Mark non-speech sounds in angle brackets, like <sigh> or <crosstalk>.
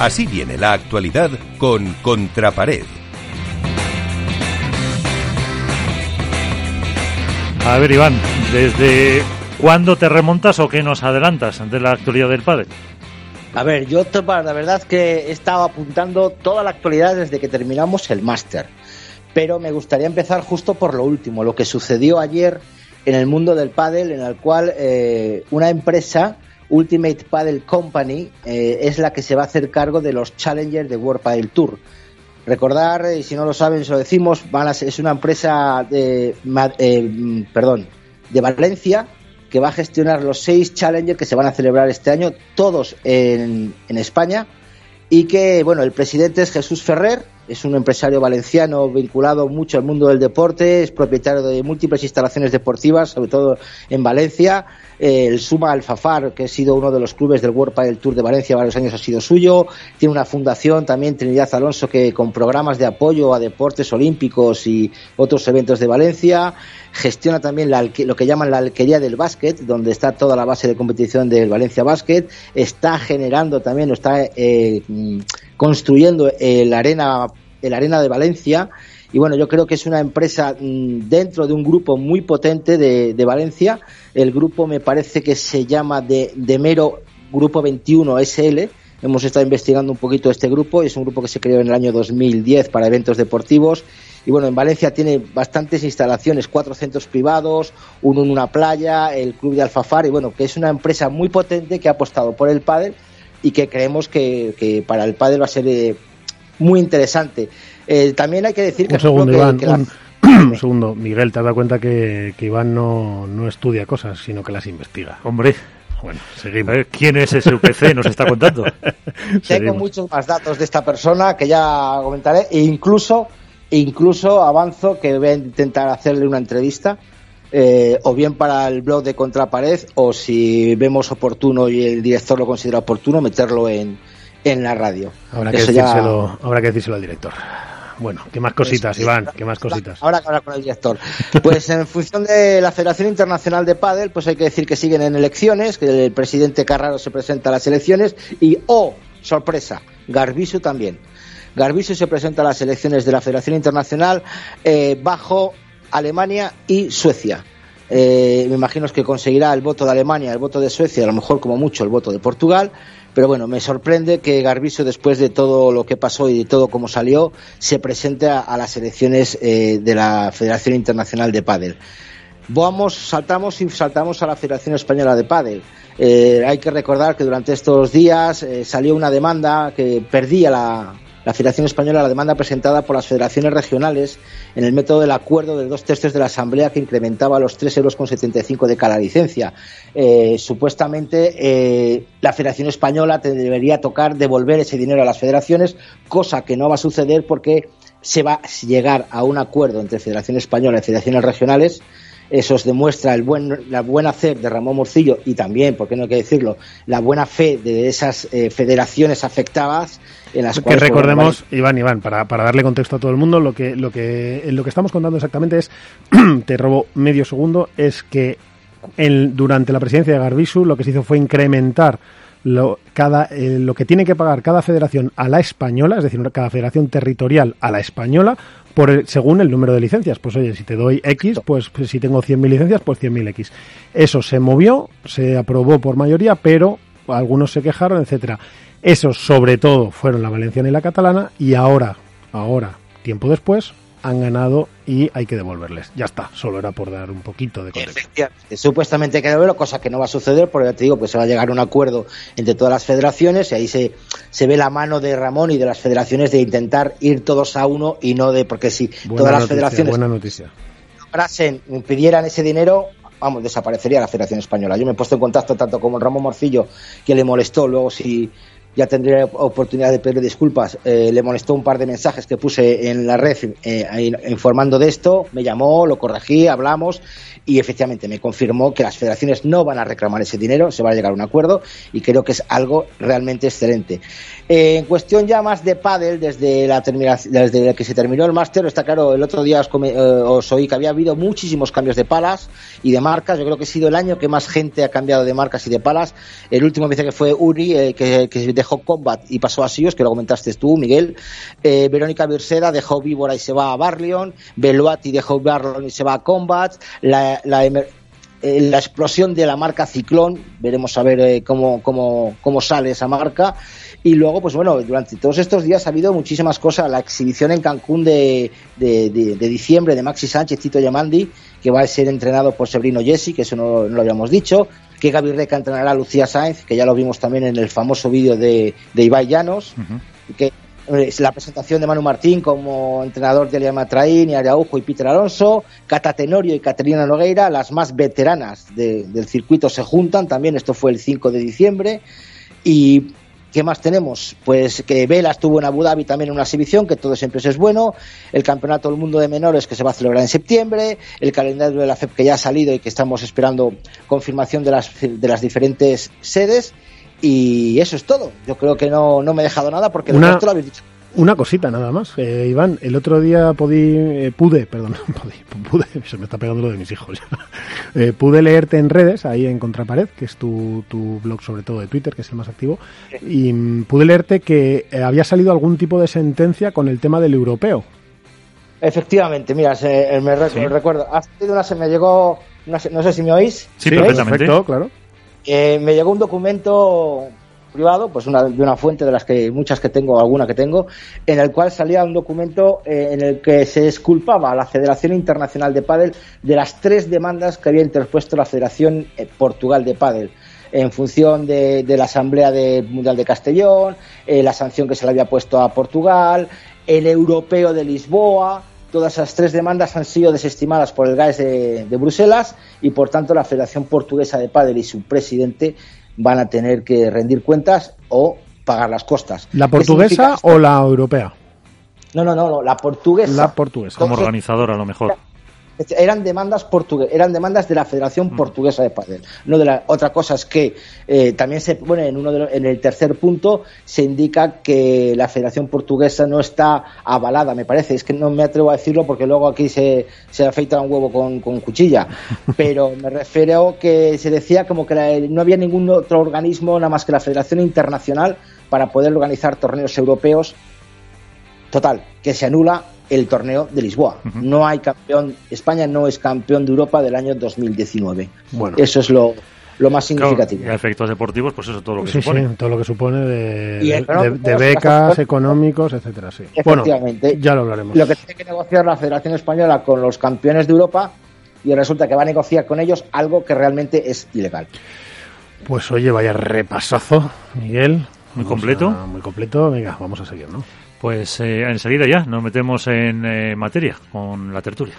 Así viene la actualidad con Contrapared. A ver, Iván, ¿desde cuándo te remontas o qué nos adelantas de la actualidad del padre? A ver, yo la verdad que he estado apuntando toda la actualidad desde que terminamos el máster, pero me gustaría empezar justo por lo último, lo que sucedió ayer en el mundo del pádel, en el cual eh, una empresa, Ultimate Paddle Company, eh, es la que se va a hacer cargo de los Challengers de World Padel Tour. Recordar, y si no lo saben, se lo decimos, es una empresa de, eh, perdón, de Valencia que va a gestionar los seis Challengers que se van a celebrar este año, todos en España, y que, bueno, el presidente es Jesús Ferrer, es un empresario valenciano vinculado mucho al mundo del deporte, es propietario de múltiples instalaciones deportivas, sobre todo en Valencia. Eh, el Suma Alfafar, que ha sido uno de los clubes del World Padel Tour de Valencia varios años, ha sido suyo. Tiene una fundación también, Trinidad Alonso, que con programas de apoyo a deportes olímpicos y otros eventos de Valencia. Gestiona también lo que llaman la alquería del básquet, donde está toda la base de competición del Valencia Basket. Está generando también, está eh, construyendo el arena, el arena de Valencia. Y bueno, yo creo que es una empresa mm, dentro de un grupo muy potente de, de Valencia. El grupo me parece que se llama de, de Mero Grupo 21 SL. Hemos estado investigando un poquito este grupo. Es un grupo que se creó en el año 2010 para eventos deportivos. Y bueno, en Valencia tiene bastantes instalaciones, cuatro centros privados, uno en una playa, el club de Alfafar. Y bueno, que es una empresa muy potente que ha apostado por el pádel y que creemos que, para el padre va a ser eh, muy interesante. Eh, también hay que decir que... Un segundo, Iván, <coughs> un, segundo. Miguel, te has dado cuenta que, Iván no, no estudia cosas, sino que las investiga. Hombre, bueno, seguimos. ¿Quién es ese UPC? Nos está contando. <laughs> Tengo muchos más datos de esta persona que ya comentaré e incluso, incluso avanzo que voy a intentar hacerle una entrevista eh, o bien para el blog de Contrapared, o si vemos oportuno y el director lo considera oportuno, meterlo en, en la radio. Habrá que, decírselo, habrá que decírselo al director. Bueno, ¿qué más cositas, pues, Iván? ¿Qué más cositas? Ahora que hablar con el director. Pues en función de la Federación Internacional de Padel, pues hay que decir que siguen en elecciones, que el presidente Carraro se presenta a las elecciones y, oh, sorpresa, Garbisu también. Garbisu se presenta a las elecciones de la Federación Internacional eh, bajo Alemania y Suecia. Eh, me imagino que conseguirá el voto de Alemania, el voto de Suecia, a lo mejor como mucho el voto de Portugal, pero bueno, me sorprende que Garbiso, después de todo lo que pasó y de todo cómo salió, se presente a, las elecciones eh, de la Federación Internacional de Padel. Vamos, saltamos y saltamos a la Federación Española de Padel. Eh, hay que recordar que durante estos días salió una demanda que perdía la, la Federación Española la demanda presentada por las federaciones regionales en el método del acuerdo de dos tercios de la Asamblea que incrementaba los 3,75 euros de cada licencia. Eh, supuestamente eh, la Federación Española debería tocar devolver ese dinero a las federaciones, cosa que no va a suceder porque se va a llegar a un acuerdo entre Federación Española y federaciones regionales eso os demuestra el buen, la buena hacer de Ramón Morcillo y también, por qué no hay que decirlo, la buena fe de esas eh, federaciones afectadas en las que recordemos, Iván, Iván, para, para darle contexto a todo el mundo, lo que, lo que, lo que estamos contando exactamente es, <clears throat> te robo medio segundo, es que el, durante la presidencia de Garbisu lo que se hizo fue incrementar lo, cada, eh, lo que tiene que pagar cada federación a la española, es decir, cada federación territorial a la española, por según el número de licencias. Pues oye, si te doy X, pues, pues si tengo 100.000 licencias, pues 100.000 X. Eso se movió, se aprobó por mayoría, pero algunos se quejaron, etcétera. Esos, sobre todo, fueron la valenciana y la catalana, y ahora, ahora, tiempo después, han ganado y hay que devolverles. Ya está, solo era por dar un poquito de contexto. Supuestamente hay que devolverlo, cosa que no va a suceder, porque ya te digo, pues se va a llegar a un acuerdo entre todas las federaciones y ahí se, se ve la mano de Ramón y de las federaciones de intentar ir todos a uno y no de, porque si todas las federaciones buena noticia. pidieran ese dinero, vamos, desaparecería la Federación Española. Yo me he puesto en contacto tanto con Ramón Morcillo, que le molestó, luego si ya tendré oportunidad de pedir disculpas. Eh, le molestó un par de mensajes que puse en la red eh, informando de esto, me llamó, lo corregí, hablamos y efectivamente me confirmó que las federaciones no van a reclamar ese dinero, se va a llegar a un acuerdo y creo que es algo realmente excelente. Eh, en cuestión ya más de pádel, desde la desde que se terminó el máster, está claro, el otro día os, os, oí que había habido muchísimos cambios de palas y de marcas. Yo creo que ha sido el año que más gente ha cambiado de marcas y de palas. El último me dice que fue Uri, que, que dejó dejó Combat y pasó a Sios, que lo comentaste tú, Miguel. Eh, Verónica Virseda dejó Víbora y se va a Barleon. Beluati dejó Barleon y se va a Combat. La, la, eh, la explosión de la marca Ciclón, veremos a ver eh, cómo, cómo, cómo sale esa marca. Y luego, pues bueno, durante todos estos días ha habido muchísimas cosas. La exhibición en Cancún de, de, de, de diciembre de Maxi Sánchez, Tito Yamandi, que va a ser entrenado por Sebrino Jesse, que eso no, no, lo habíamos dicho. Que Gaby Reca entrenará a Lucía Sainz, que ya lo vimos también en el famoso vídeo de, de Ibai Llanos. Uh -huh. Que la presentación de Manu Martín como entrenador de Liam Traín y Araujo y Peter Alonso, Cata Tenorio y Caterina Nogueira, las más veteranas de, del circuito se juntan también, esto fue el 5 de diciembre y ¿Qué más tenemos? Pues que Vela estuvo en Abu Dhabi también en una exhibición, que todo siempre es bueno. El Campeonato del Mundo de Menores que se va a celebrar en septiembre. El calendario de la FEP que ya ha salido y que estamos esperando confirmación de las, de las diferentes sedes. Y eso es todo. Yo creo que no, no me he dejado nada porque una, lo habéis dicho. Una cosita nada más, eh, Iván. El otro día podí, eh, pude, perdón, <laughs> pude, se me está pegando lo de mis hijos. <laughs> eh, pude leerte en redes, ahí en Contrapared, que es tu, tu, blog sobre todo de Twitter, que es el más activo, y mm, pude leerte que eh, había salido algún tipo de sentencia con el tema del europeo. Efectivamente, mira, se, me, rec sí. me, recuerdo. Hace una se me llegó, una, no sé si me oís. Sí, perfectamente. Perfecto, claro. Eh, me llegó un documento privado, pues una, de una fuente de las que muchas que tengo, alguna que tengo, en el cual salía un documento eh, en el que se disculpaba a la Federación Internacional de Padel de las tres demandas que había interpuesto la Federación eh, Portugal de Padel en función de, la Asamblea de, Mundial de Castellón, eh, la sanción que se le había puesto a Portugal, el Europeo de Lisboa, todas esas tres demandas han sido desestimadas por el GAES de, de Bruselas y por tanto la Federación Portuguesa de Padel y su presidente van a tener que rendir cuentas o pagar las costas. ¿La portuguesa o la europea? No, no, no, no, la portuguesa. La portuguesa. Como organizadora, a lo mejor. Eran demandas portuguesas, eran demandas de la Federación Portuguesa de Padel. No de la otra cosa es que eh, también se bueno en uno de los, en el tercer punto se indica que la Federación Portuguesa no está avalada, me parece. Es que no me atrevo a decirlo porque luego aquí se, se afeita un huevo con, con cuchilla. <laughs> Pero me refiero que se decía como que la, no había ningún otro organismo nada más que la Federación Internacional para poder organizar torneos europeos. Total, que se anula el torneo de Lisboa. Uh -huh. No hay campeón, España no es campeón de Europa del año 2019. Bueno. Eso es lo, lo más significativo. Claro, y a efectos deportivos, pues eso todo lo que sí, supone. Sí, todo lo que supone de, de, de, de becas, económicos, etcétera, sí. Efectivamente. Bueno, ya lo hablaremos. Lo que tiene que negociar la Federación Española con los campeones de Europa y resulta que va a negociar con ellos algo que realmente es ilegal. Pues oye, vaya repasazo, Miguel. Muy completo. A, muy completo. Venga, vamos a seguir, ¿no? Pues eh, enseguida ya nos metemos en eh, materia con la tertulia.